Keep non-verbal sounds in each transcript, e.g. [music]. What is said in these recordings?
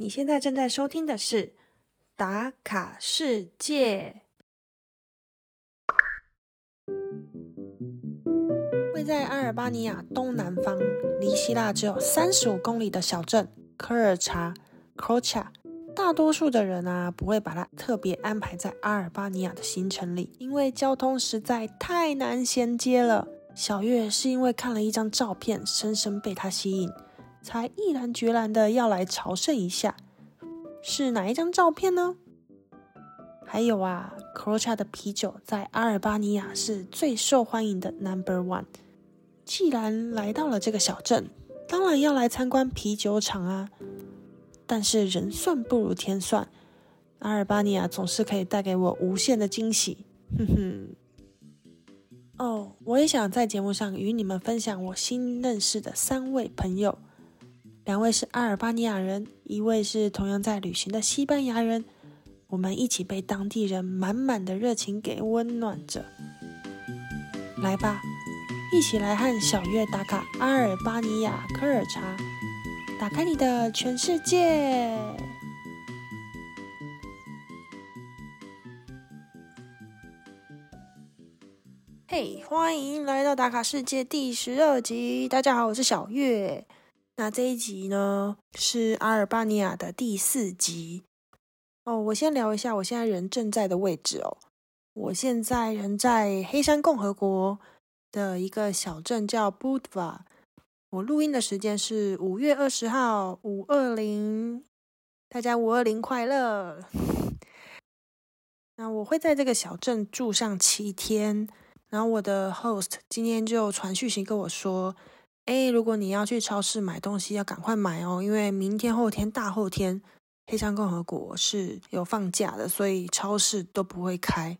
你现在正在收听的是《打卡世界》。位在阿尔巴尼亚东南方，离希腊只有三十五公里的小镇科尔查 （Crocha），大多数的人啊不会把它特别安排在阿尔巴尼亚的行程里，因为交通实在太难衔接了。小月是因为看了一张照片，深深被它吸引。才毅然决然的要来朝圣一下，是哪一张照片呢？还有啊 c r o c h a 的啤酒在阿尔巴尼亚是最受欢迎的 Number One。既然来到了这个小镇，当然要来参观啤酒厂啊。但是人算不如天算，阿尔巴尼亚总是可以带给我无限的惊喜。哼哼。哦，我也想在节目上与你们分享我新认识的三位朋友。两位是阿尔巴尼亚人，一位是同样在旅行的西班牙人。我们一起被当地人满满的热情给温暖着。来吧，一起来和小月打卡阿尔巴尼亚科尔查，打开你的全世界。嘿，欢迎来到打卡世界第十二集。大家好，我是小月。那这一集呢是阿尔巴尼亚的第四集哦。我先聊一下我现在人正在的位置哦。我现在人在黑山共和国的一个小镇叫 Budva。我录音的时间是五月二十号，五二零。大家五二零快乐！那我会在这个小镇住上七天。然后我的 host 今天就传讯息跟我说。哎，如果你要去超市买东西，要赶快买哦，因为明天、后天、大后天，黑山共和国是有放假的，所以超市都不会开。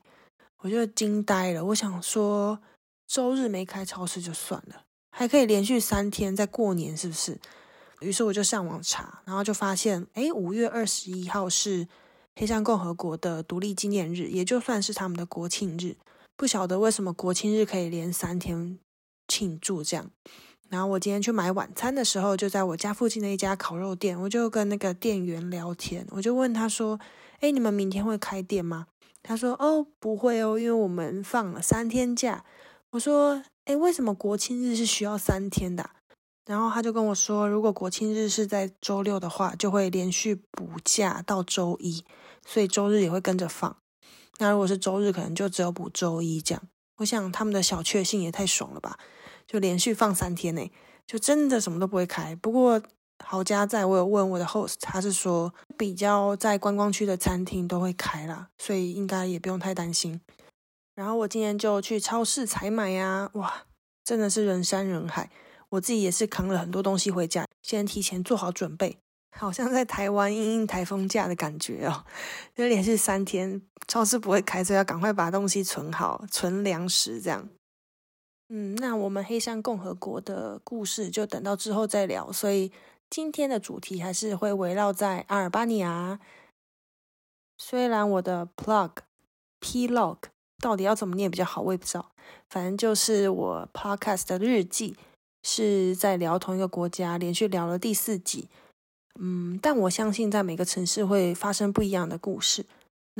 我就惊呆了，我想说，周日没开超市就算了，还可以连续三天在过年，是不是？于是我就上网查，然后就发现，哎，五月二十一号是黑山共和国的独立纪念日，也就算是他们的国庆日。不晓得为什么国庆日可以连三天庆祝这样。然后我今天去买晚餐的时候，就在我家附近的一家烤肉店，我就跟那个店员聊天，我就问他说：“哎，你们明天会开店吗？”他说：“哦，不会哦，因为我们放了三天假。”我说：“哎，为什么国庆日是需要三天的？”然后他就跟我说：“如果国庆日是在周六的话，就会连续补假到周一，所以周日也会跟着放。那如果是周日，可能就只有补周一这样。我想他们的小确幸也太爽了吧！”就连续放三天呢，就真的什么都不会开。不过好家在我有问我的 host，他是说比较在观光区的餐厅都会开啦，所以应该也不用太担心。然后我今天就去超市采买呀，哇，真的是人山人海。我自己也是扛了很多东西回家，先提前做好准备，好像在台湾应应台风假的感觉哦。就连续三天超市不会开，所以要赶快把东西存好，存粮食这样。嗯，那我们黑山共和国的故事就等到之后再聊。所以今天的主题还是会围绕在阿尔巴尼亚。虽然我的 plug p log 到底要怎么念比较好，我也不知道。反正就是我 podcast 的日记是在聊同一个国家，连续聊了第四集。嗯，但我相信在每个城市会发生不一样的故事。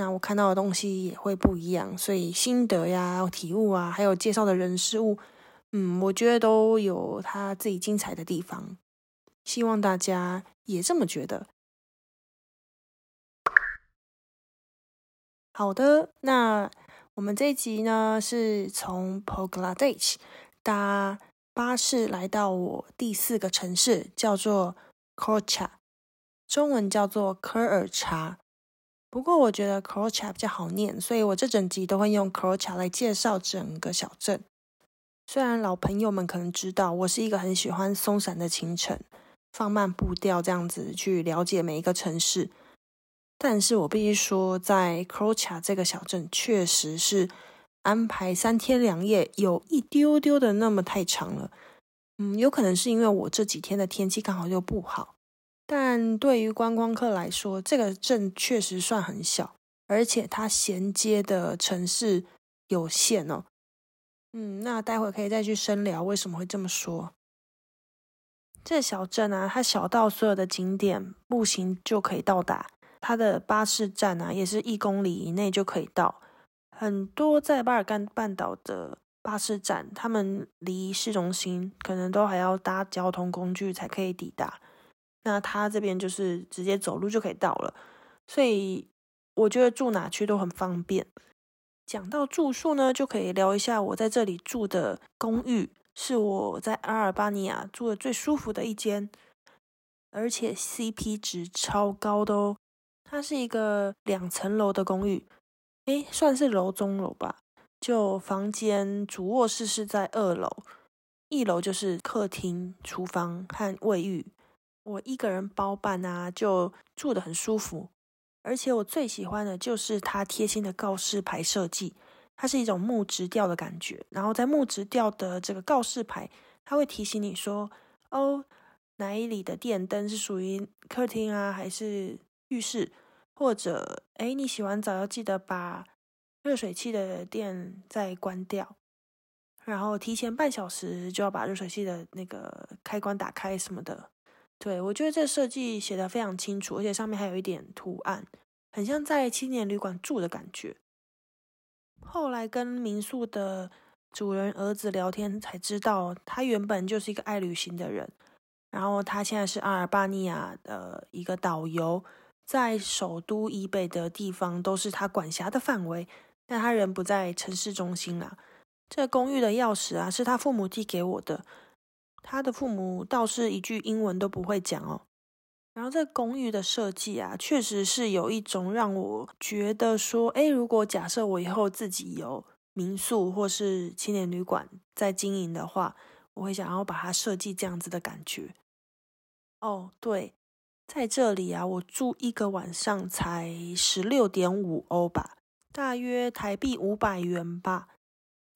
那我看到的东西也会不一样，所以心得呀、体悟啊，还有介绍的人事物，嗯，我觉得都有他自己精彩的地方。希望大家也这么觉得。好的，那我们这一集呢，是从 Pogradec 搭巴士来到我第四个城市，叫做 Crocha，中文叫做科尔查。不过我觉得 c r o c h a 比较好念，所以我这整集都会用 c r o c h a 来介绍整个小镇。虽然老朋友们可能知道，我是一个很喜欢松散的行程，放慢步调这样子去了解每一个城市，但是我必须说，在 c r o c h a 这个小镇，确实是安排三天两夜有一丢丢的那么太长了。嗯，有可能是因为我这几天的天气刚好又不好。但对于观光客来说，这个镇确实算很小，而且它衔接的城市有限哦。嗯，那待会可以再去深聊为什么会这么说。这小镇啊，它小到所有的景点步行就可以到达，它的巴士站啊也是一公里以内就可以到。很多在巴尔干半岛的巴士站，他们离市中心可能都还要搭交通工具才可以抵达。那他这边就是直接走路就可以到了，所以我觉得住哪区都很方便。讲到住宿呢，就可以聊一下我在这里住的公寓。是我在阿尔巴尼亚住的最舒服的一间，而且 CP 值超高的哦。它是一个两层楼的公寓，诶，算是楼中楼吧。就房间主卧室是在二楼，一楼就是客厅、厨房和卫浴。我一个人包办啊，就住的很舒服。而且我最喜欢的就是它贴心的告示牌设计。它是一种木质调的感觉，然后在木质调的这个告示牌，它会提醒你说，哦，哪里的电灯是属于客厅啊，还是浴室，或者，哎，你洗完澡要记得把热水器的电再关掉，然后提前半小时就要把热水器的那个开关打开什么的。对我觉得这设计写的非常清楚，而且上面还有一点图案，很像在青年旅馆住的感觉。后来跟民宿的主人儿子聊天，才知道他原本就是一个爱旅行的人。然后他现在是阿尔巴尼亚的一个导游，在首都以北的地方都是他管辖的范围。但他人不在城市中心啦。这公寓的钥匙啊，是他父母寄给我的。他的父母倒是一句英文都不会讲哦。然后这公寓的设计啊，确实是有一种让我觉得说，哎，如果假设我以后自己有民宿或是青年旅馆在经营的话，我会想要把它设计这样子的感觉。哦，对，在这里啊，我住一个晚上才十六点五欧吧，大约台币五百元吧。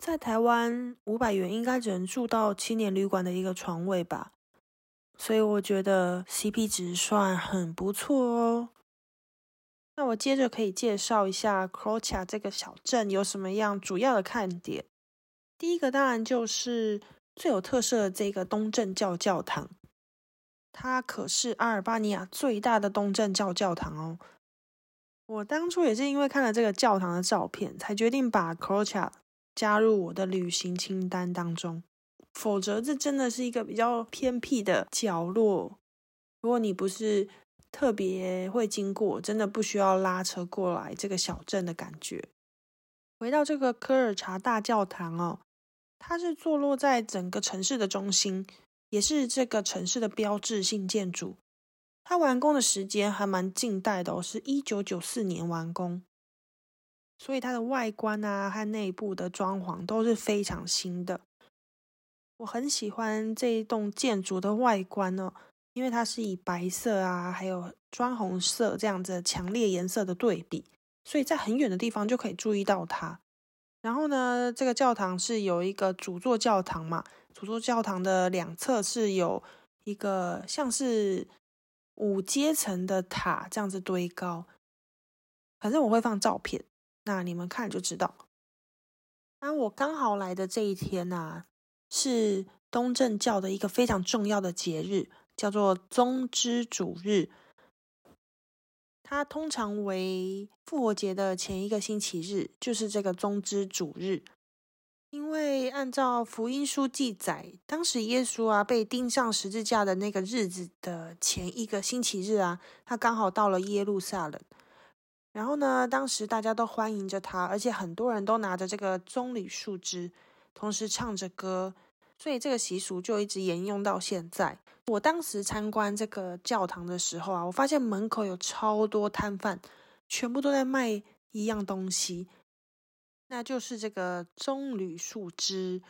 在台湾五百元应该只能住到青年旅馆的一个床位吧。所以我觉得 CP 值算很不错哦。那我接着可以介绍一下 Croatia 这个小镇有什么样主要的看点。第一个当然就是最有特色的这个东正教教堂，它可是阿尔巴尼亚最大的东正教教堂哦。我当初也是因为看了这个教堂的照片，才决定把 Croatia 加入我的旅行清单当中。否则，这真的是一个比较偏僻的角落。如果你不是特别会经过，真的不需要拉车过来这个小镇的感觉。回到这个科尔察大教堂哦，它是坐落在整个城市的中心，也是这个城市的标志性建筑。它完工的时间还蛮近代的哦，是一九九四年完工，所以它的外观啊和内部的装潢都是非常新的。我很喜欢这一栋建筑的外观哦，因为它是以白色啊，还有砖红色这样子强烈颜色的对比，所以在很远的地方就可以注意到它。然后呢，这个教堂是有一个主座教堂嘛，主座教堂的两侧是有一个像是五阶层的塔这样子堆高。反正我会放照片，那你们看就知道。那我刚好来的这一天呐。是东正教的一个非常重要的节日，叫做宗之主日。它通常为复活节的前一个星期日，就是这个宗之主日。因为按照福音书记载，当时耶稣啊被钉上十字架的那个日子的前一个星期日啊，他刚好到了耶路撒冷。然后呢，当时大家都欢迎着他，而且很多人都拿着这个棕榈树枝，同时唱着歌。所以这个习俗就一直沿用到现在。我当时参观这个教堂的时候啊，我发现门口有超多摊贩，全部都在卖一样东西，那就是这个棕榈树枝。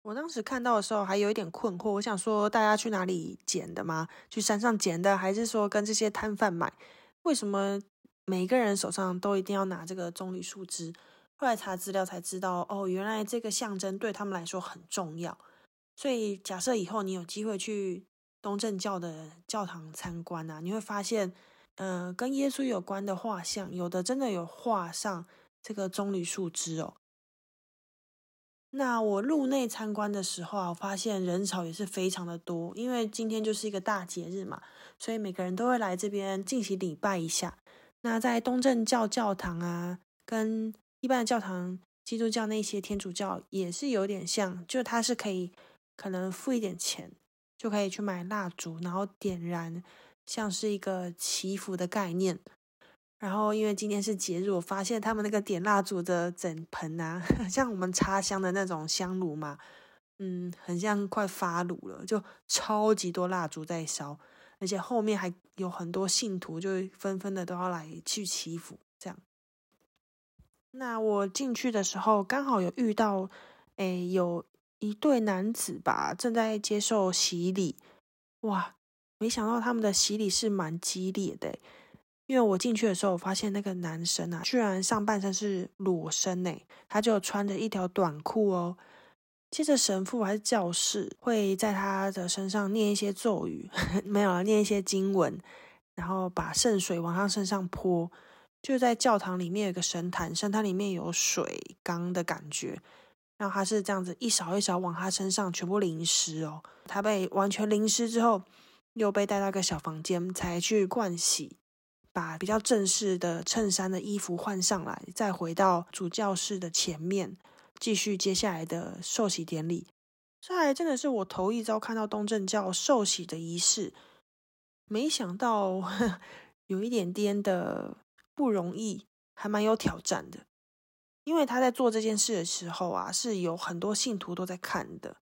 我当时看到的时候还有一点困惑，我想说大家去哪里捡的吗？去山上捡的，还是说跟这些摊贩买？为什么每个人手上都一定要拿这个棕榈树枝？后来查资料才知道，哦，原来这个象征对他们来说很重要。所以假设以后你有机会去东正教的教堂参观啊，你会发现，嗯，跟耶稣有关的画像，有的真的有画上这个棕榈树枝哦。那我入内参观的时候啊，我发现人潮也是非常的多，因为今天就是一个大节日嘛，所以每个人都会来这边进行礼拜一下。那在东正教教堂啊，跟一般的教堂，基督教那些天主教也是有点像，就它是可以可能付一点钱就可以去买蜡烛，然后点燃，像是一个祈福的概念。然后，因为今天是节日，我发现他们那个点蜡烛的整盆啊，[laughs] 像我们插香的那种香炉嘛，嗯，很像快发炉了，就超级多蜡烛在烧，而且后面还有很多信徒，就纷纷的都要来去祈福。这样，那我进去的时候，刚好有遇到，哎，有一对男子吧，正在接受洗礼，哇，没想到他们的洗礼是蛮激烈的。因为我进去的时候，我发现那个男生啊，居然上半身是裸身呢，他就穿着一条短裤哦。接着神父还是教士会在他的身上念一些咒语，[laughs] 没有了，念一些经文，然后把圣水往他身上泼。就在教堂里面有个神坛，神坛里面有水缸的感觉，然后他是这样子一勺一勺往他身上全部淋湿哦。他被完全淋湿之后，又被带到个小房间才去灌洗。把比较正式的衬衫的衣服换上来，再回到主教室的前面，继续接下来的受洗典礼。这还真的是我头一遭看到东正教受洗的仪式，没想到 [laughs] 有一点点的不容易，还蛮有挑战的。因为他在做这件事的时候啊，是有很多信徒都在看的。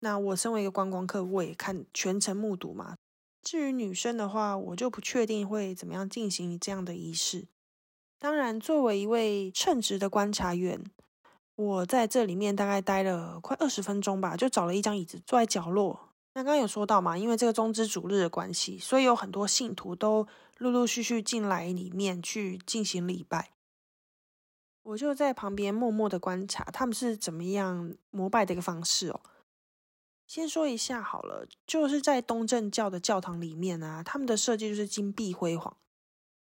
那我身为一个观光客，我也看全程目睹嘛。至于女生的话，我就不确定会怎么样进行这样的仪式。当然，作为一位称职的观察员，我在这里面大概待了快二十分钟吧，就找了一张椅子坐在角落。那刚刚有说到嘛，因为这个中之主日的关系，所以有很多信徒都陆陆续续进来里面去进行礼拜。我就在旁边默默的观察他们是怎么样膜拜的一个方式哦。先说一下好了，就是在东正教的教堂里面啊，他们的设计就是金碧辉煌。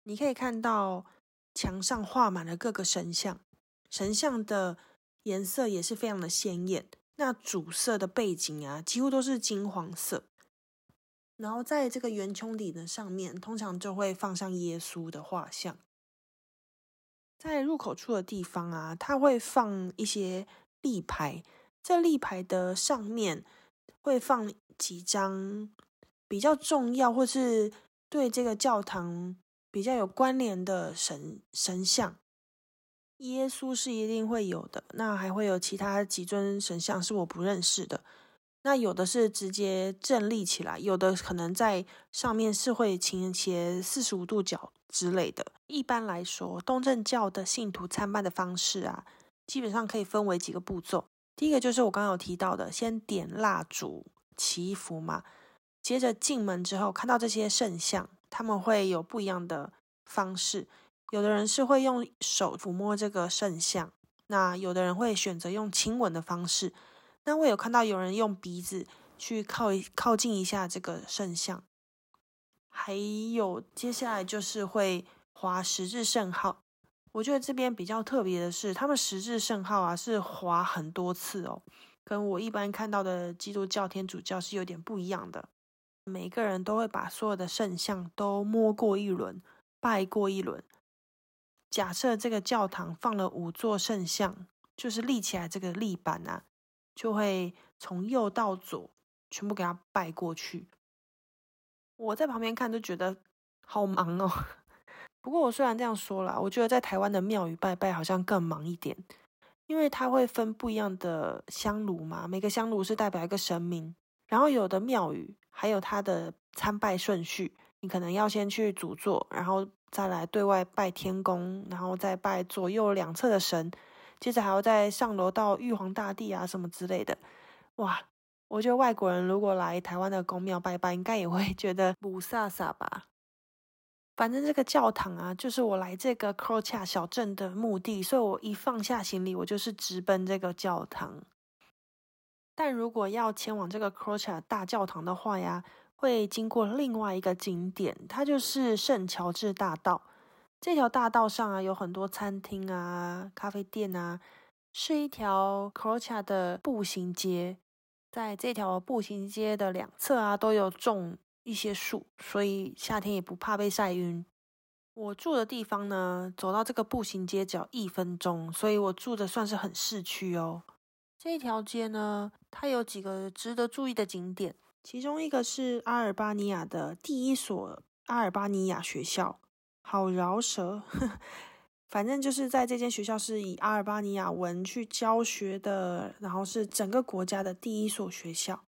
你可以看到墙上画满了各个神像，神像的颜色也是非常的鲜艳。那主色的背景啊，几乎都是金黄色。然后在这个圆穹顶的上面，通常就会放上耶稣的画像。在入口处的地方啊，它会放一些立牌，在立牌的上面。会放几张比较重要或是对这个教堂比较有关联的神神像，耶稣是一定会有的。那还会有其他几尊神像是我不认识的。那有的是直接正立起来，有的可能在上面是会倾斜四十五度角之类的。一般来说，东正教的信徒参拜的方式啊，基本上可以分为几个步骤。第一个就是我刚刚有提到的，先点蜡烛祈福嘛。接着进门之后，看到这些圣像，他们会有不一样的方式。有的人是会用手抚摸这个圣像，那有的人会选择用亲吻的方式。那我有看到有人用鼻子去靠靠近一下这个圣像，还有接下来就是会划十字圣号。我觉得这边比较特别的是，他们十字圣号啊是划很多次哦，跟我一般看到的基督教、天主教是有点不一样的。每个人都会把所有的圣像都摸过一轮，拜过一轮。假设这个教堂放了五座圣像，就是立起来这个立板啊，就会从右到左全部给他拜过去。我在旁边看都觉得好忙哦。[laughs] 不过我虽然这样说了，我觉得在台湾的庙宇拜拜好像更忙一点，因为它会分不一样的香炉嘛，每个香炉是代表一个神明，然后有的庙宇还有它的参拜顺序，你可能要先去主座，然后再来对外拜天公，然后再拜左右两侧的神，接着还要再上楼到玉皇大帝啊什么之类的。哇，我觉得外国人如果来台湾的宫庙拜拜，应该也会觉得不飒飒吧。反正这个教堂啊，就是我来这个 Crocha 小镇的目的，所以我一放下行李，我就是直奔这个教堂。但如果要前往这个 Crocha 大教堂的话呀，会经过另外一个景点，它就是圣乔治大道。这条大道上啊，有很多餐厅啊、咖啡店啊，是一条 c r o c h a 的步行街，在这条步行街的两侧啊，都有种一些树，所以夏天也不怕被晒晕。我住的地方呢，走到这个步行街只要一分钟，所以我住的算是很市区哦。这条街呢，它有几个值得注意的景点，其中一个是阿尔巴尼亚的第一所阿尔巴尼亚学校，好饶舌。[laughs] 反正就是在这间学校是以阿尔巴尼亚文去教学的，然后是整个国家的第一所学校。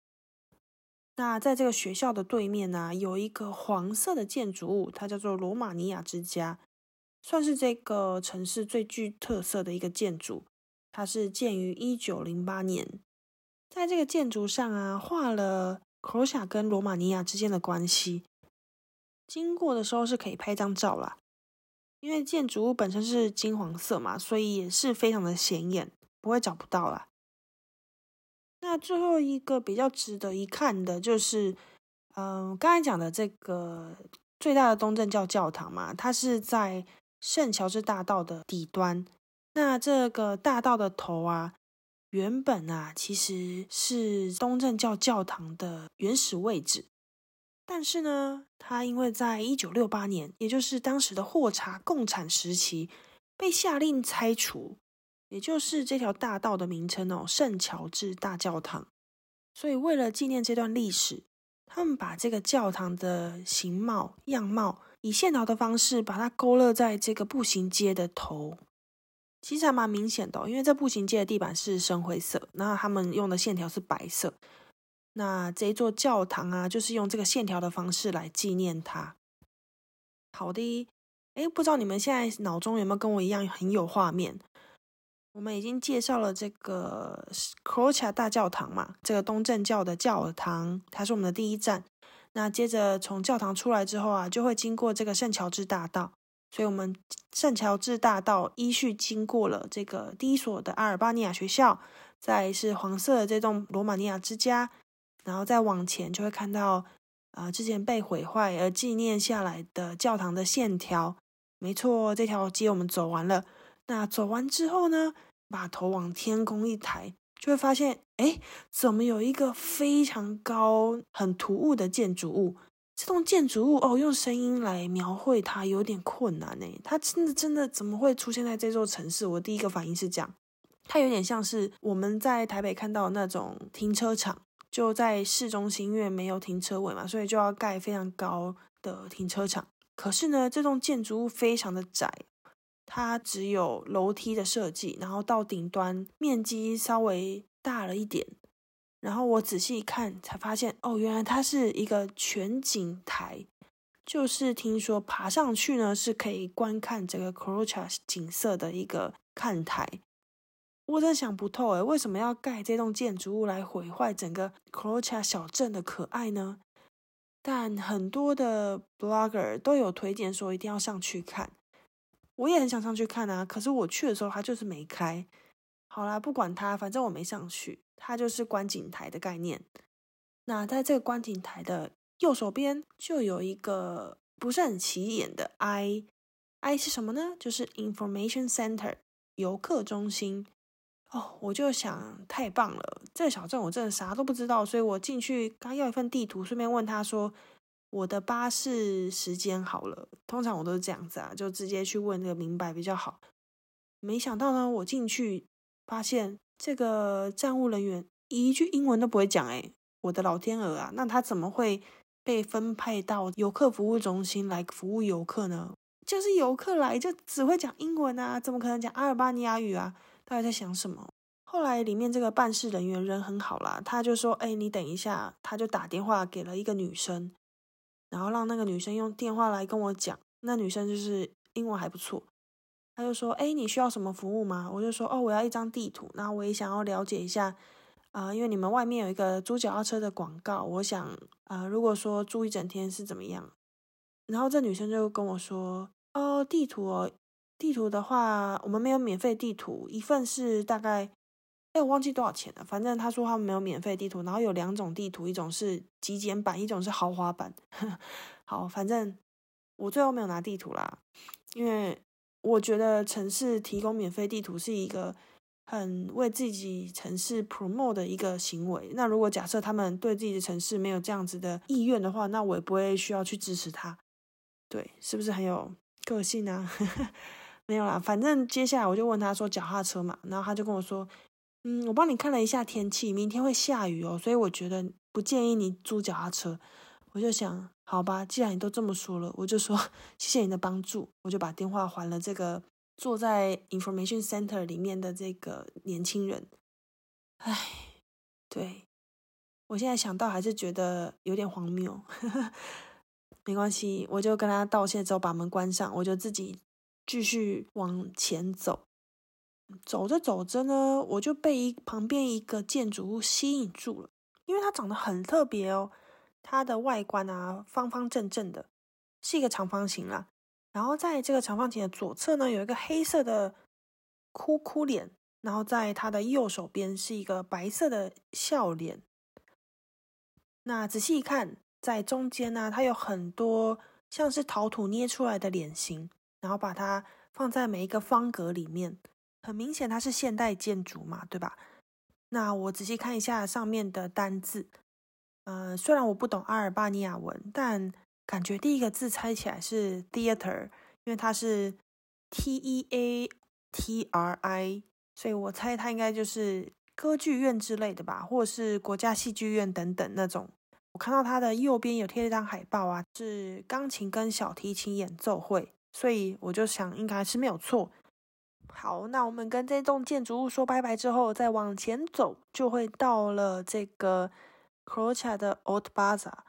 那在这个学校的对面呢，有一个黄色的建筑物，它叫做罗马尼亚之家，算是这个城市最具特色的一个建筑。它是建于一九零八年，在这个建筑上啊，画了克罗夏跟罗马尼亚之间的关系。经过的时候是可以拍张照啦。因为建筑物本身是金黄色嘛，所以也是非常的显眼，不会找不到啦。那最后一个比较值得一看的，就是嗯，刚才讲的这个最大的东正教教堂嘛，它是在圣乔治大道的底端。那这个大道的头啊，原本啊其实是东正教教堂的原始位置。但是呢，它因为在一九六八年，也就是当时的霍查共产时期，被下令拆除，也就是这条大道的名称哦，圣乔治大教堂。所以为了纪念这段历史，他们把这个教堂的形貌样貌以线条的方式把它勾勒在这个步行街的头，其实还蛮明显的，因为这步行街的地板是深灰色，那他们用的线条是白色。那这一座教堂啊，就是用这个线条的方式来纪念它。好的，哎，不知道你们现在脑中有没有跟我一样很有画面？我们已经介绍了这个 c r o c h a 大教堂嘛，这个东正教的教堂，它是我们的第一站。那接着从教堂出来之后啊，就会经过这个圣乔治大道，所以我们圣乔治大道依序经过了这个第一所的阿尔巴尼亚学校，再是黄色的这栋罗马尼亚之家。然后再往前就会看到，啊，之前被毁坏而纪念下来的教堂的线条。没错，这条街我们走完了。那走完之后呢，把头往天空一抬，就会发现，哎，怎么有一个非常高、很突兀的建筑物？这栋建筑物哦，用声音来描绘它有点困难呢。它真的真的怎么会出现在这座城市？我第一个反应是这样，它有点像是我们在台北看到那种停车场。就在市中心，因为没有停车位嘛，所以就要盖非常高的停车场。可是呢，这栋建筑物非常的窄，它只有楼梯的设计，然后到顶端面积稍微大了一点。然后我仔细一看，才发现哦，原来它是一个全景台，就是听说爬上去呢是可以观看整个 c r o c h a 景色的一个看台。我真想不透诶，为什么要盖这栋建筑物来毁坏整个 c r o c h a 小镇的可爱呢？但很多的 blogger 都有推荐说一定要上去看，我也很想上去看啊。可是我去的时候它就是没开。好啦，不管它，反正我没上去。它就是观景台的概念。那在这个观景台的右手边就有一个不是很起眼的 I，I 是什么呢？就是 Information Center 游客中心。哦，我就想太棒了，这个小镇我真的啥都不知道，所以我进去刚要一份地图，顺便问他说我的巴士时间好了。通常我都是这样子啊，就直接去问那个明白比较好。没想到呢，我进去发现这个站务人员一句英文都不会讲，诶我的老天鹅啊，那他怎么会被分配到游客服务中心来服务游客呢？就是游客来就只会讲英文啊，怎么可能讲阿尔巴尼亚语啊？到底在想什么？后来里面这个办事人员人很好啦，他就说：“哎，你等一下。”他就打电话给了一个女生，然后让那个女生用电话来跟我讲。那女生就是英文还不错，他就说：“哎，你需要什么服务吗？”我就说：“哦，我要一张地图，那我也想要了解一下啊，因为你们外面有一个租脚踏车的广告，我想啊，如果说住一整天是怎么样？”然后这女生就跟我说：“哦，地图哦。”地图的话，我们没有免费地图，一份是大概，哎，我忘记多少钱了。反正他说他们没有免费地图，然后有两种地图，一种是极简版，一种是豪华版。[laughs] 好，反正我最后没有拿地图啦，因为我觉得城市提供免费地图是一个很为自己城市 promote 的一个行为。那如果假设他们对自己的城市没有这样子的意愿的话，那我也不会需要去支持他。对，是不是很有个性啊？[laughs] 没有啦，反正接下来我就问他说脚踏车嘛，然后他就跟我说，嗯，我帮你看了一下天气，明天会下雨哦，所以我觉得不建议你租脚踏车。我就想，好吧，既然你都这么说了，我就说谢谢你的帮助，我就把电话还了这个坐在 information center 里面的这个年轻人。唉，对我现在想到还是觉得有点荒谬，[laughs] 没关系，我就跟他道歉之后把门关上，我就自己。继续往前走，走着走着呢，我就被一旁边一个建筑物吸引住了，因为它长得很特别哦。它的外观啊，方方正正的，是一个长方形啦。然后在这个长方形的左侧呢，有一个黑色的哭哭脸，然后在它的右手边是一个白色的笑脸。那仔细一看，在中间呢，它有很多像是陶土捏出来的脸型。然后把它放在每一个方格里面，很明显它是现代建筑嘛，对吧？那我仔细看一下上面的单字，呃，虽然我不懂阿尔巴尼亚文，但感觉第一个字猜起来是 theater，因为它是 T E A T R I，所以我猜它应该就是歌剧院之类的吧，或者是国家戏剧院等等那种。我看到它的右边有贴一张海报啊，是钢琴跟小提琴演奏会。所以我就想，应该是没有错。好，那我们跟这栋建筑物说拜拜之后，再往前走，就会到了这个 Croatia 的 Old Bazaar。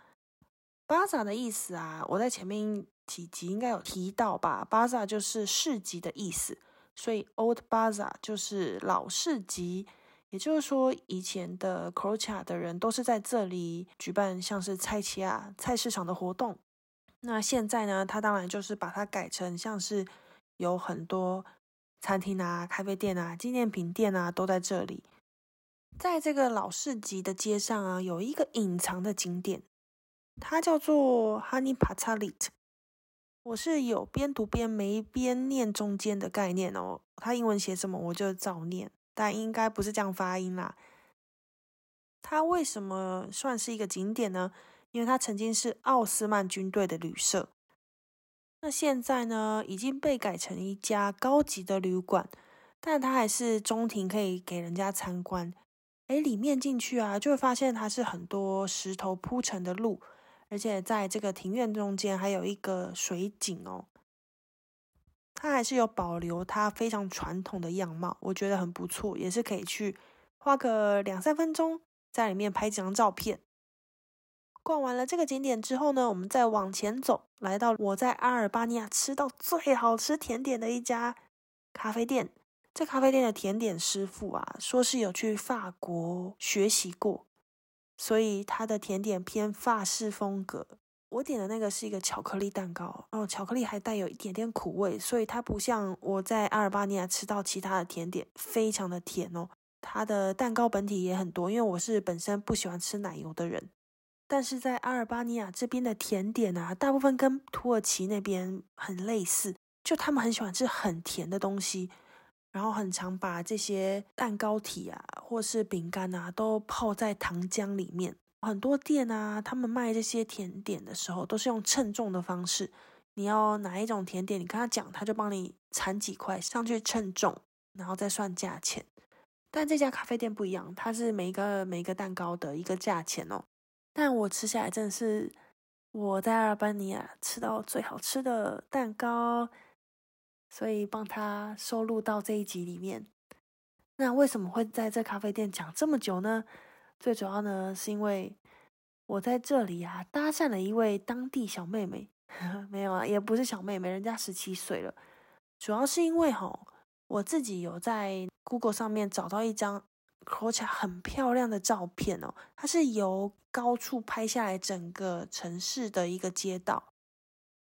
Bazaar 的意思啊，我在前面几集应该有提到吧？Bazaar 就是市集的意思，所以 Old Bazaar 就是老市集。也就是说，以前的 Croatia 的人都是在这里举办像是菜市啊、菜市场的活动。那现在呢？它当然就是把它改成像是有很多餐厅啊、咖啡店啊、纪念品店啊都在这里。在这个老市集的街上啊，有一个隐藏的景点，它叫做 Honey Patalit。我是有边读边没边念中间的概念哦。它英文写什么我就照念，但应该不是这样发音啦。它为什么算是一个景点呢？因为它曾经是奥斯曼军队的旅社，那现在呢已经被改成一家高级的旅馆，但它还是中庭可以给人家参观。哎，里面进去啊，就会发现它是很多石头铺成的路，而且在这个庭院中间还有一个水井哦。它还是有保留它非常传统的样貌，我觉得很不错，也是可以去花个两三分钟在里面拍几张照片。逛完了这个景点之后呢，我们再往前走，来到我在阿尔巴尼亚吃到最好吃甜点的一家咖啡店。这咖啡店的甜点师傅啊，说是有去法国学习过，所以他的甜点偏法式风格。我点的那个是一个巧克力蛋糕，哦，巧克力还带有一点点苦味，所以它不像我在阿尔巴尼亚吃到其他的甜点，非常的甜哦。它的蛋糕本体也很多，因为我是本身不喜欢吃奶油的人。但是在阿尔巴尼亚这边的甜点啊，大部分跟土耳其那边很类似，就他们很喜欢吃很甜的东西，然后很常把这些蛋糕体啊，或是饼干啊，都泡在糖浆里面。很多店啊，他们卖这些甜点的时候，都是用称重的方式。你要哪一种甜点，你跟他讲，他就帮你铲几块上去称重，然后再算价钱。但这家咖啡店不一样，它是每一个每一个蛋糕的一个价钱哦。但我吃下来真的是我在阿尔巴尼亚吃到最好吃的蛋糕，所以帮他收录到这一集里面。那为什么会在这咖啡店讲这么久呢？最主要呢，是因为我在这里啊搭讪了一位当地小妹妹，[laughs] 没有啊，也不是小妹妹，人家十七岁了。主要是因为哈，我自己有在 Google 上面找到一张。看起来很漂亮的照片哦，它是由高处拍下来整个城市的一个街道。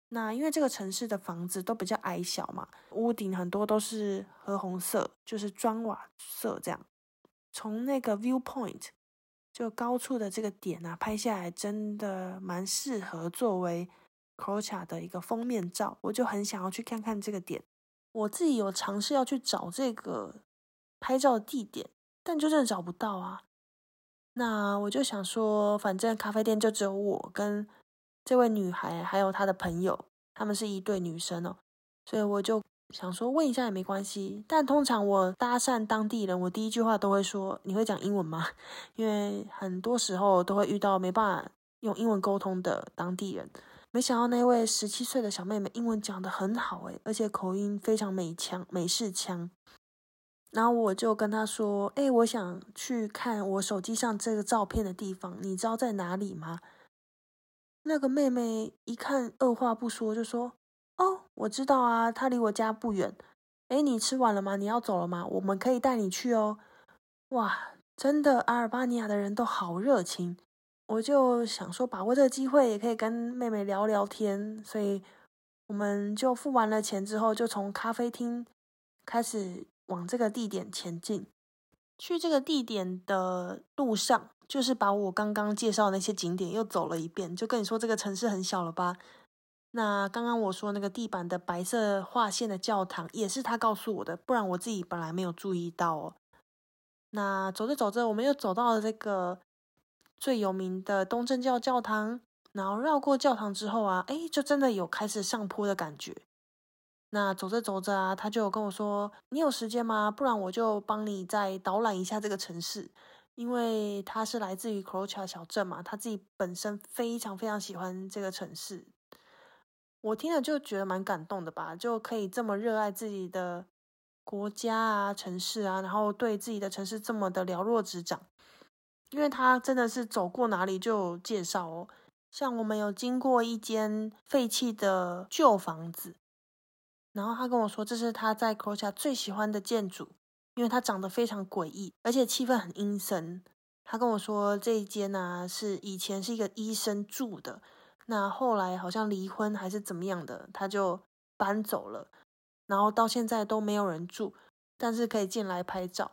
那因为这个城市的房子都比较矮小嘛，屋顶很多都是褐红色，就是砖瓦色这样。从那个 viewpoint 就高处的这个点啊，拍下来真的蛮适合作为 c o c h a 的一个封面照。我就很想要去看看这个点。我自己有尝试要去找这个。拍照的地点，但就真的找不到啊。那我就想说，反正咖啡店就只有我跟这位女孩，还有她的朋友，她们是一对女生哦，所以我就想说问一下也没关系。但通常我搭讪当地人，我第一句话都会说：“你会讲英文吗？” [laughs] 因为很多时候都会遇到没办法用英文沟通的当地人。没想到那位十七岁的小妹妹英文讲得很好诶，而且口音非常美腔美式腔。然后我就跟她说：“哎，我想去看我手机上这个照片的地方，你知道在哪里吗？”那个妹妹一看，二话不说就说：“哦，我知道啊，她离我家不远。哎，你吃完了吗？你要走了吗？我们可以带你去哦。”哇，真的，阿尔巴尼亚的人都好热情。我就想说，把握这个机会，也可以跟妹妹聊聊天，所以我们就付完了钱之后，就从咖啡厅开始往这个地点前进。去这个地点的路上，就是把我刚刚介绍的那些景点又走了一遍，就跟你说这个城市很小了吧？那刚刚我说那个地板的白色划线的教堂，也是他告诉我的，不然我自己本来没有注意到哦。那走着走着，我们又走到了这个。最有名的东正教教堂，然后绕过教堂之后啊，哎，就真的有开始上坡的感觉。那走着走着啊，他就跟我说：“你有时间吗？不然我就帮你再导览一下这个城市。”因为他是来自于 c r o c h a 小镇嘛，他自己本身非常非常喜欢这个城市。我听了就觉得蛮感动的吧，就可以这么热爱自己的国家啊、城市啊，然后对自己的城市这么的了若指掌。因为他真的是走过哪里就有介绍哦，像我们有经过一间废弃的旧房子，然后他跟我说这是他在 c r o a t i a 最喜欢的建筑，因为它长得非常诡异，而且气氛很阴森。他跟我说这一间呢是以前是一个医生住的，那后来好像离婚还是怎么样的，他就搬走了，然后到现在都没有人住，但是可以进来拍照。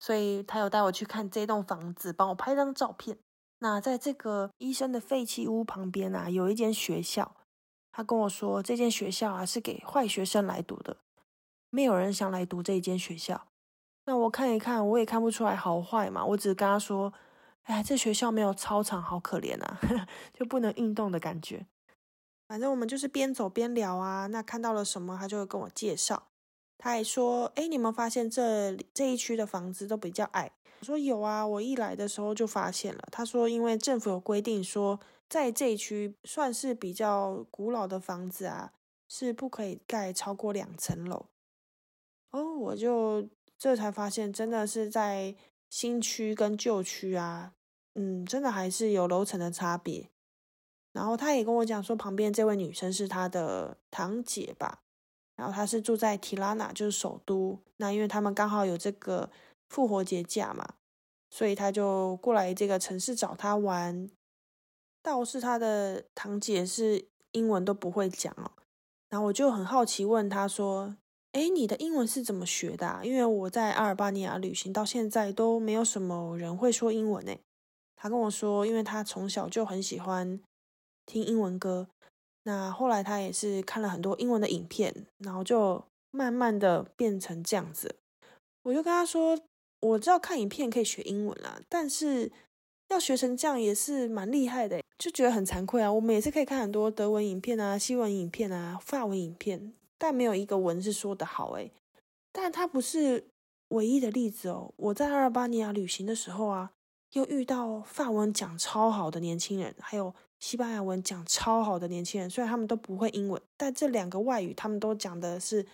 所以他有带我去看这栋房子，帮我拍张照片。那在这个医生的废弃屋旁边啊，有一间学校。他跟我说，这间学校啊是给坏学生来读的，没有人想来读这一间学校。那我看一看，我也看不出来好坏嘛。我只是跟他说：“哎，这学校没有操场，好可怜啊，[laughs] 就不能运动的感觉。”反正我们就是边走边聊啊。那看到了什么，他就会跟我介绍。他还说：“哎，你有没有发现这这一区的房子都比较矮？”我说：“有啊，我一来的时候就发现了。”他说：“因为政府有规定说，在这一区算是比较古老的房子啊，是不可以盖超过两层楼。”哦，我就这才发现，真的是在新区跟旧区啊，嗯，真的还是有楼层的差别。然后他也跟我讲说，旁边这位女生是他的堂姐吧。然后他是住在提拉纳，就是首都。那因为他们刚好有这个复活节假嘛，所以他就过来这个城市找他玩。倒是他的堂姐是英文都不会讲哦。然后我就很好奇问他说：“哎，你的英文是怎么学的？因为我在阿尔巴尼亚旅行到现在都没有什么人会说英文呢。”他跟我说：“因为他从小就很喜欢听英文歌。”那后来他也是看了很多英文的影片，然后就慢慢的变成这样子。我就跟他说，我知道看影片可以学英文啦，但是要学成这样也是蛮厉害的，就觉得很惭愧啊。我们也是可以看很多德文影片啊、西文影片啊、法文影片，但没有一个文是说的好诶。但他不是唯一的例子哦。我在阿尔巴尼亚旅行的时候啊，又遇到法文讲超好的年轻人，还有。西班牙文讲超好的年轻人，虽然他们都不会英文，但这两个外语他们都讲的是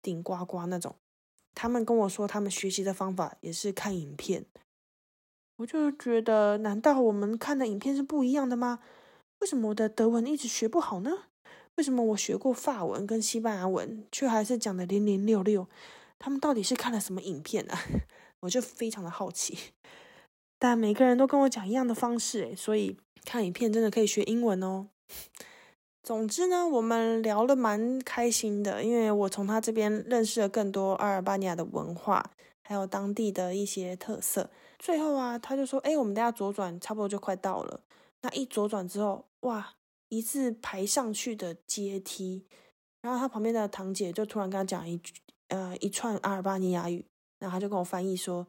顶呱呱那种。他们跟我说，他们学习的方法也是看影片。我就觉得，难道我们看的影片是不一样的吗？为什么我的德文一直学不好呢？为什么我学过法文跟西班牙文，却还是讲的零零六六？他们到底是看了什么影片啊？[laughs] 我就非常的好奇。但每个人都跟我讲一样的方式，诶，所以。看影片真的可以学英文哦。总之呢，我们聊了蛮开心的，因为我从他这边认识了更多阿尔巴尼亚的文化，还有当地的一些特色。最后啊，他就说：“哎，我们等下左转，差不多就快到了。”那一左转之后，哇，一次排上去的阶梯。然后他旁边的堂姐就突然跟他讲一句，呃，一串阿尔巴尼亚语，然后他就跟我翻译说：“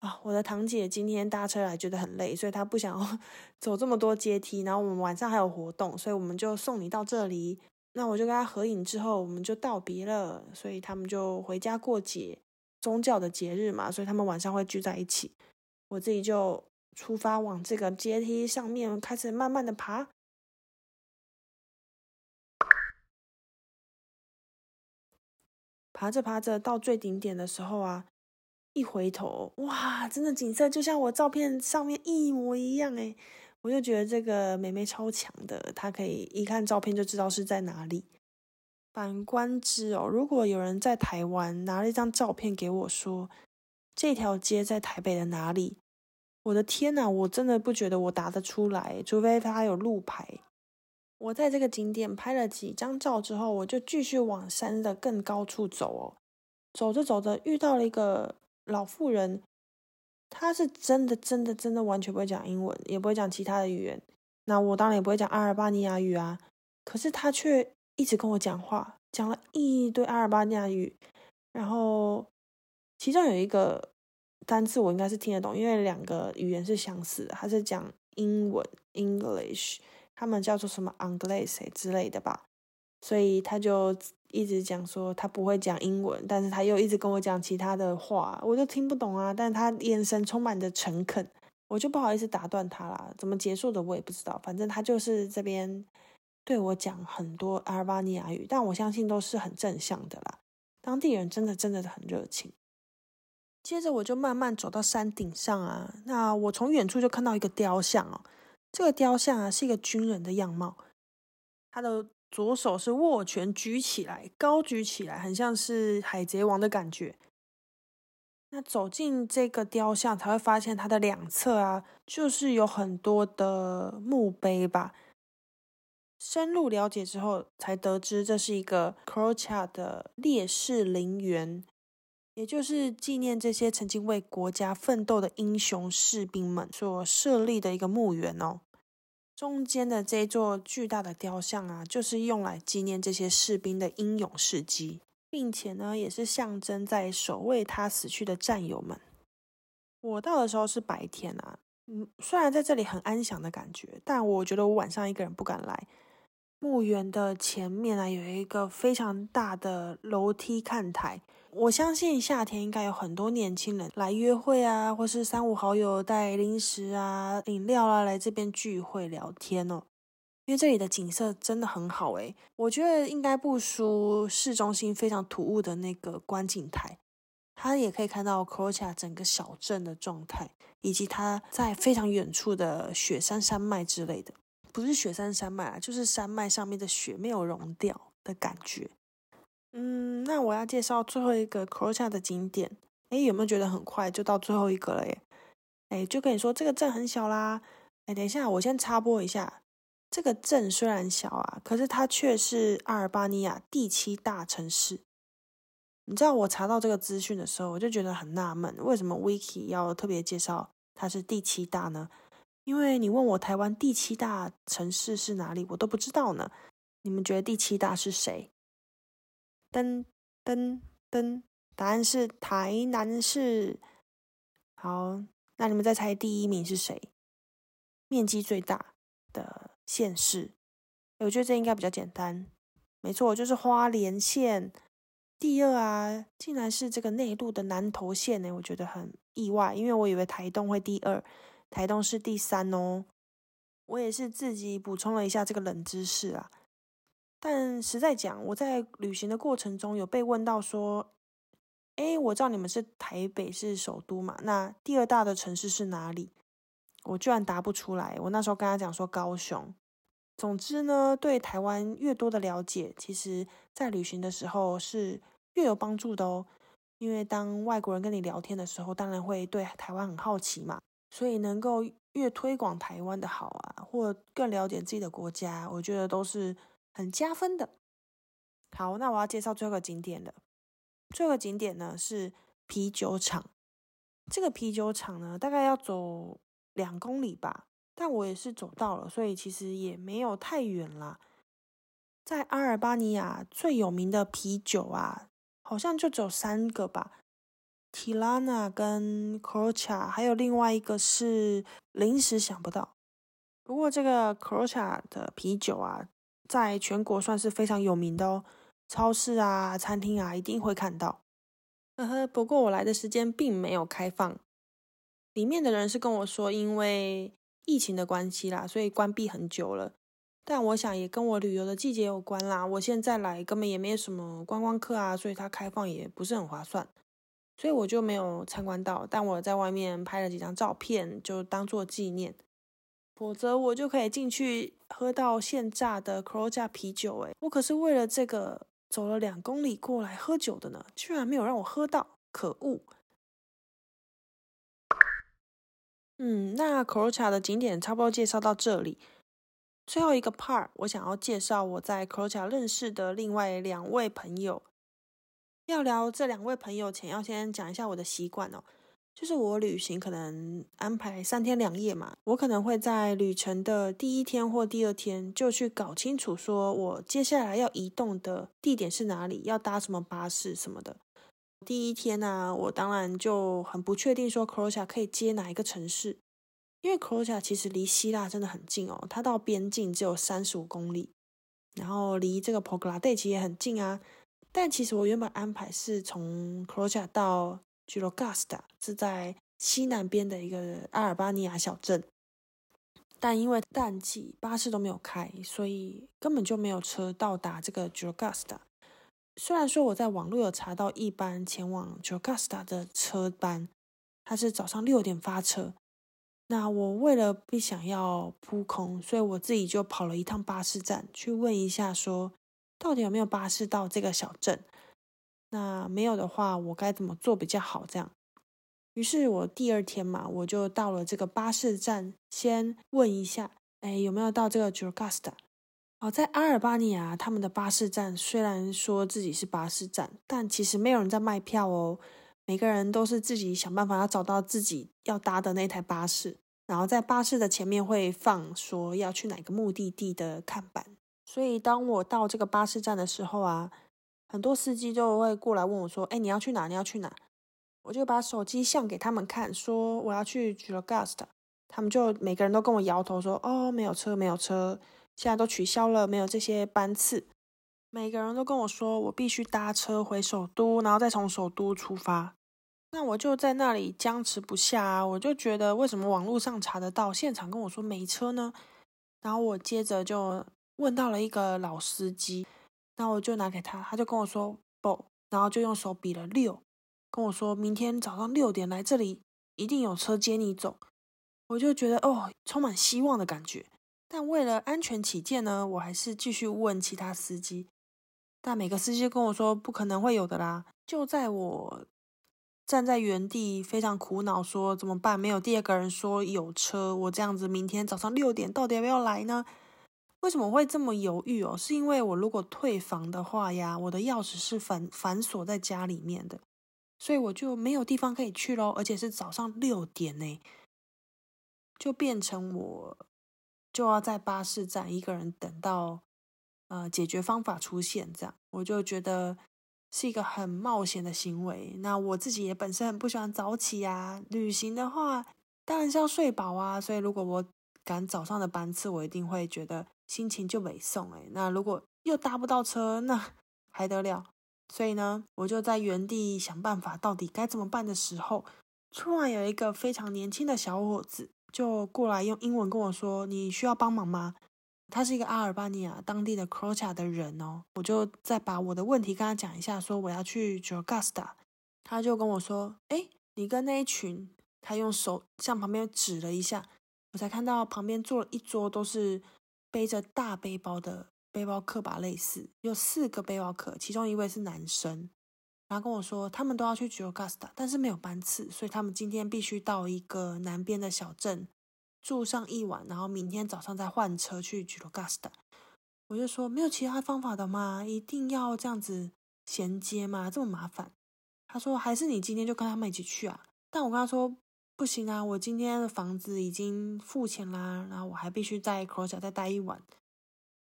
啊，我的堂姐今天搭车来觉得很累，所以她不想 [laughs] 走这么多阶梯。然后我们晚上还有活动，所以我们就送你到这里。那我就跟他合影之后，我们就道别了。所以他们就回家过节，宗教的节日嘛，所以他们晚上会聚在一起。我自己就出发往这个阶梯上面开始慢慢的爬。”爬着爬着到最顶点的时候啊，一回头，哇，真的景色就像我照片上面一模一样诶我就觉得这个妹妹超强的，她可以一看照片就知道是在哪里。反观之哦，如果有人在台湾拿了一张照片给我说这条街在台北的哪里，我的天呐，我真的不觉得我答得出来，除非他有路牌。我在这个景点拍了几张照之后，我就继续往山的更高处走哦。走着走着，遇到了一个老妇人，她是真的、真的、真的完全不会讲英文，也不会讲其他的语言。那我当然也不会讲阿尔巴尼亚语啊。可是她却一直跟我讲话，讲了一堆阿尔巴尼亚语。然后其中有一个单词我应该是听得懂，因为两个语言是相似的，他是讲英文 （English）。他们叫做什么 English 之类的吧，所以他就一直讲说他不会讲英文，但是他又一直跟我讲其他的话，我就听不懂啊。但他眼神充满着诚恳，我就不好意思打断他啦。怎么结束的我也不知道，反正他就是这边对我讲很多阿尔巴尼亚语，但我相信都是很正向的啦。当地人真的真的很热情。接着我就慢慢走到山顶上啊，那我从远处就看到一个雕像哦。这个雕像啊，是一个军人的样貌，他的左手是握拳举起来，高举起来，很像是海贼王的感觉。那走进这个雕像，才会发现它的两侧啊，就是有很多的墓碑吧。深入了解之后，才得知这是一个 Crocha 的烈士陵园。也就是纪念这些曾经为国家奋斗的英雄士兵们所设立的一个墓园哦。中间的这座巨大的雕像啊，就是用来纪念这些士兵的英勇事迹，并且呢，也是象征在守卫他死去的战友们。我到的时候是白天啊，嗯，虽然在这里很安详的感觉，但我觉得我晚上一个人不敢来。墓园的前面啊，有一个非常大的楼梯看台。我相信夏天应该有很多年轻人来约会啊，或是三五好友带零食啊、饮料啊来这边聚会聊天哦。因为这里的景色真的很好诶，我觉得应该不输市中心非常突兀的那个观景台。它也可以看到 c r o c h a 整个小镇的状态，以及它在非常远处的雪山山脉之类的。不是雪山山脉啊，就是山脉上面的雪没有融掉的感觉。嗯，那我要介绍最后一个 c r o a 的景点。哎，有没有觉得很快就到最后一个了？耶？哎，就跟你说这个镇很小啦。哎，等一下，我先插播一下，这个镇虽然小啊，可是它却是阿尔巴尼亚第七大城市。你知道我查到这个资讯的时候，我就觉得很纳闷，为什么 Wiki 要特别介绍它是第七大呢？因为你问我台湾第七大城市是哪里，我都不知道呢。你们觉得第七大是谁？噔噔噔，答案是台南市。好，那你们再猜第一名是谁？面积最大的县市？我觉得这应该比较简单。没错，就是花莲县。第二啊，竟然是这个内陆的南投县呢，我觉得很意外，因为我以为台东会第二。台东是第三哦，我也是自己补充了一下这个冷知识啊。但实在讲，我在旅行的过程中有被问到说：“哎，我知道你们是台北是首都嘛，那第二大的城市是哪里？”我居然答不出来。我那时候跟他讲说高雄。总之呢，对台湾越多的了解，其实在旅行的时候是越有帮助的哦。因为当外国人跟你聊天的时候，当然会对台湾很好奇嘛。所以能够越推广台湾的好啊，或更了解自己的国家，我觉得都是很加分的。好，那我要介绍最后一个景点了。最后一个景点呢是啤酒厂。这个啤酒厂呢大概要走两公里吧，但我也是走到了，所以其实也没有太远啦。在阿尔巴尼亚最有名的啤酒啊，好像就只有三个吧。Tirana 跟 Crocha，还有另外一个是临时想不到。不过这个 Crocha 的啤酒啊，在全国算是非常有名的哦，超市啊、餐厅啊一定会看到。呵呵，不过我来的时间并没有开放，里面的人是跟我说，因为疫情的关系啦，所以关闭很久了。但我想也跟我旅游的季节有关啦。我现在来根本也没有什么观光客啊，所以它开放也不是很划算，所以我就没有参观到。但我在外面拍了几张照片，就当做纪念。否则我就可以进去喝到现榨的 Croja 啤酒。诶，我可是为了这个走了两公里过来喝酒的呢，居然没有让我喝到，可恶！嗯，那 Croja 的景点差不多介绍到这里。最后一个 part，我想要介绍我在 Croatia 认识的另外两位朋友。要聊这两位朋友前，要先讲一下我的习惯哦。就是我旅行可能安排三天两夜嘛，我可能会在旅程的第一天或第二天就去搞清楚，说我接下来要移动的地点是哪里，要搭什么巴士什么的。第一天呢，我当然就很不确定说 Croatia 可以接哪一个城市。因为 Croatia 其实离希腊真的很近哦，它到边境只有三十五公里，然后离这个 p o g r a d e 其实也很近啊。但其实我原本安排是从 Croatia 到 g i r o g a s t a 是在西南边的一个阿尔巴尼亚小镇，但因为淡季巴士都没有开，所以根本就没有车到达这个 g i r o g a s t a 虽然说我在网络有查到一班前往 g i r o g a s t a 的车班，它是早上六点发车。那我为了不想要扑空，所以我自己就跑了一趟巴士站，去问一下，说到底有没有巴士到这个小镇？那没有的话，我该怎么做比较好？这样，于是我第二天嘛，我就到了这个巴士站，先问一下，哎，有没有到这个 j u r g a s t a 哦，在阿尔巴尼亚，他们的巴士站虽然说自己是巴士站，但其实没有人在卖票哦。每个人都是自己想办法要找到自己要搭的那台巴士，然后在巴士的前面会放说要去哪个目的地的看板。所以当我到这个巴士站的时候啊，很多司机就会过来问我说：“哎，你要去哪？你要去哪？”我就把手机相给他们看，说我要去 g i r g a s t 他们就每个人都跟我摇头说：“哦，没有车，没有车，现在都取消了，没有这些班次。”每个人都跟我说，我必须搭车回首都，然后再从首都出发。那我就在那里僵持不下啊！我就觉得，为什么网络上查得到，现场跟我说没车呢？然后我接着就问到了一个老司机，那我就拿给他，他就跟我说不，然后就用手比了六，跟我说明天早上六点来这里，一定有车接你走。我就觉得哦，充满希望的感觉。但为了安全起见呢，我还是继续问其他司机。但每个司机跟我说不可能会有的啦。就在我站在原地非常苦恼，说怎么办？没有第二个人说有车，我这样子明天早上六点到底要不要来呢？为什么会这么犹豫哦？是因为我如果退房的话呀，我的钥匙是反反锁在家里面的，所以我就没有地方可以去喽。而且是早上六点呢，就变成我就要在巴士站一个人等到。呃，解决方法出现，这样我就觉得是一个很冒险的行为。那我自己也本身很不喜欢早起啊，旅行的话当然是要睡饱啊。所以如果我赶早上的班次，我一定会觉得心情就没送哎。那如果又搭不到车，那还得了？所以呢，我就在原地想办法，到底该怎么办的时候，突然有一个非常年轻的小伙子就过来用英文跟我说：“你需要帮忙吗？”他是一个阿尔巴尼亚当地的 Croatia 的人哦，我就再把我的问题跟他讲一下，说我要去 j o r g a s t a 他就跟我说：“哎，你跟那一群……”他用手向旁边指了一下，我才看到旁边坐了一桌都是背着大背包的背包客吧，类似有四个背包客，其中一位是男生，然后跟我说他们都要去 j o r g a s t a 但是没有班次，所以他们今天必须到一个南边的小镇。住上一晚，然后明天早上再换车去 g i r o g a s t a 我就说没有其他方法的吗？一定要这样子衔接吗？这么麻烦？他说还是你今天就跟他们一起去啊？但我跟他说不行啊，我今天的房子已经付钱啦，然后我还必须在 Croatia 再待一晚。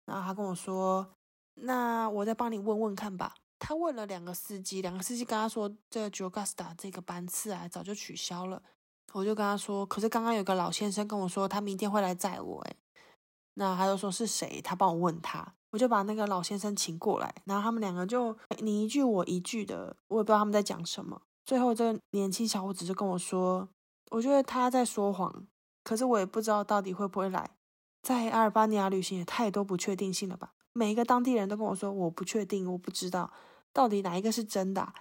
然后他跟我说，那我再帮你问问看吧。他问了两个司机，两个司机跟他说，这个 Jogasta 这个班次啊，早就取消了。我就跟他说，可是刚刚有个老先生跟我说，他明天会来载我。诶那他就说是谁？他帮我问他，我就把那个老先生请过来，然后他们两个就你一句我一句的，我也不知道他们在讲什么。最后这个年轻小伙子就跟我说，我觉得他在说谎，可是我也不知道到底会不会来。在阿尔巴尼亚旅行也太多不确定性了吧？每一个当地人都跟我说，我不确定，我不知道。到底哪一个是真的？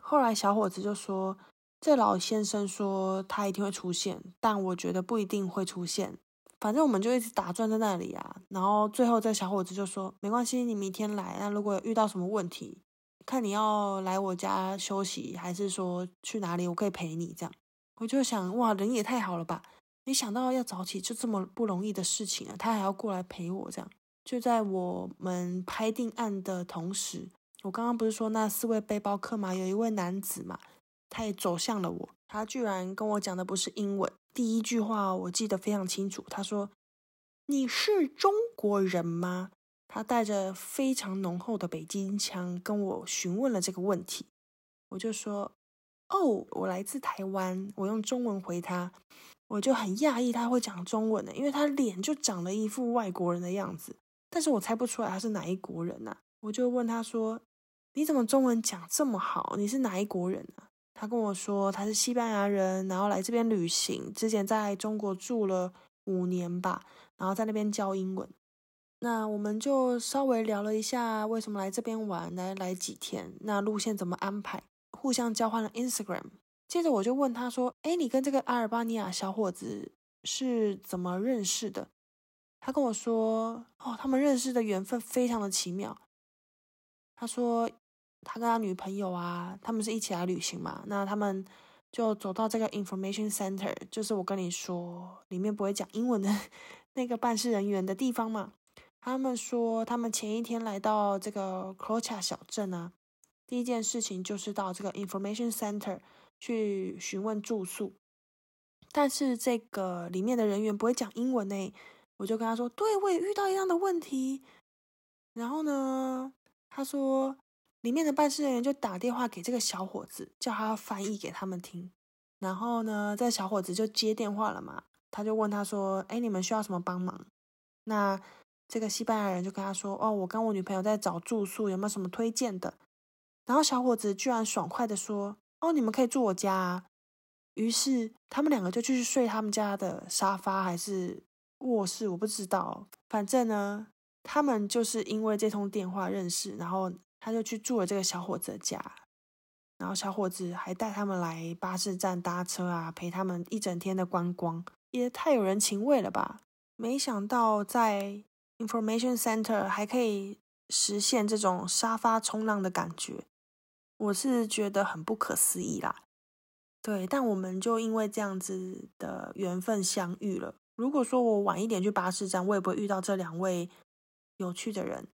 后来小伙子就说：“这老先生说他一定会出现，但我觉得不一定会出现。反正我们就一直打转在那里啊。”然后最后这小伙子就说：“没关系，你明天来。那如果遇到什么问题，看你要来我家休息，还是说去哪里，我可以陪你。”这样我就想，哇，人也太好了吧！没想到要早起就这么不容易的事情啊，他还要过来陪我。这样就在我们拍定案的同时。我刚刚不是说那四位背包客嘛？有一位男子嘛，他也走向了我。他居然跟我讲的不是英文。第一句话我记得非常清楚，他说：“你是中国人吗？”他带着非常浓厚的北京腔跟我询问了这个问题。我就说：“哦，我来自台湾。”我用中文回他，我就很讶异他会讲中文的，因为他脸就长了一副外国人的样子，但是我猜不出来他是哪一国人呐。我就问他说。你怎么中文讲这么好？你是哪一国人啊？他跟我说他是西班牙人，然后来这边旅行，之前在中国住了五年吧，然后在那边教英文。那我们就稍微聊了一下为什么来这边玩，来来几天，那路线怎么安排，互相交换了 Instagram。接着我就问他说：“哎，你跟这个阿尔巴尼亚小伙子是怎么认识的？”他跟我说：“哦，他们认识的缘分非常的奇妙。”他说。他跟他女朋友啊，他们是一起来旅行嘛？那他们就走到这个 information center，就是我跟你说里面不会讲英文的那个办事人员的地方嘛。他们说他们前一天来到这个 c r o c h a 小镇啊，第一件事情就是到这个 information center 去询问住宿，但是这个里面的人员不会讲英文呢。我就跟他说，对我也遇到一样的问题。然后呢，他说。里面的办事人员就打电话给这个小伙子，叫他翻译给他们听。然后呢，这小伙子就接电话了嘛，他就问他说：“哎，你们需要什么帮忙？”那这个西班牙人就跟他说：“哦，我跟我女朋友在找住宿，有没有什么推荐的？”然后小伙子居然爽快的说：“哦，你们可以住我家。”啊。”于是他们两个就去睡他们家的沙发还是卧室，我不知道。反正呢，他们就是因为这通电话认识，然后。他就去住了这个小伙子的家，然后小伙子还带他们来巴士站搭车啊，陪他们一整天的观光，也太有人情味了吧！没想到在 Information Center 还可以实现这种沙发冲浪的感觉，我是觉得很不可思议啦。对，但我们就因为这样子的缘分相遇了。如果说我晚一点去巴士站，我也不会遇到这两位有趣的人。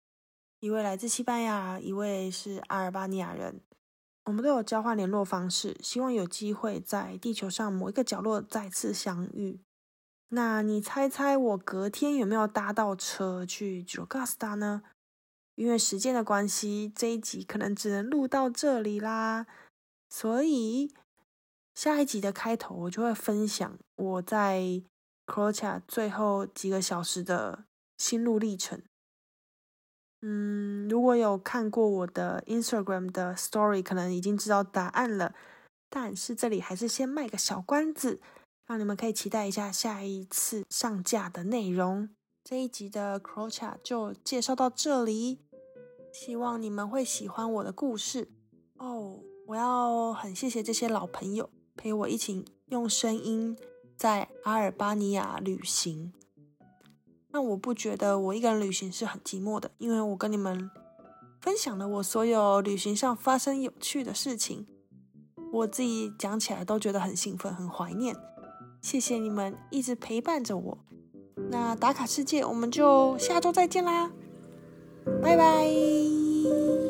一位来自西班牙，一位是阿尔巴尼亚人，我们都有交换联络方式，希望有机会在地球上某一个角落再次相遇。那你猜猜我隔天有没有搭到车去 Jogasta 呢？因为时间的关系，这一集可能只能录到这里啦。所以下一集的开头，我就会分享我在 c r o c a 最后几个小时的心路历程。嗯，如果有看过我的 Instagram 的 Story，可能已经知道答案了。但是这里还是先卖个小关子，让你们可以期待一下下一次上架的内容。这一集的 c r o c h a 就介绍到这里，希望你们会喜欢我的故事哦。我要很谢谢这些老朋友陪我一起用声音在阿尔巴尼亚旅行。那我不觉得我一个人旅行是很寂寞的，因为我跟你们分享了我所有旅行上发生有趣的事情，我自己讲起来都觉得很兴奋、很怀念。谢谢你们一直陪伴着我。那打卡世界，我们就下周再见啦，拜拜。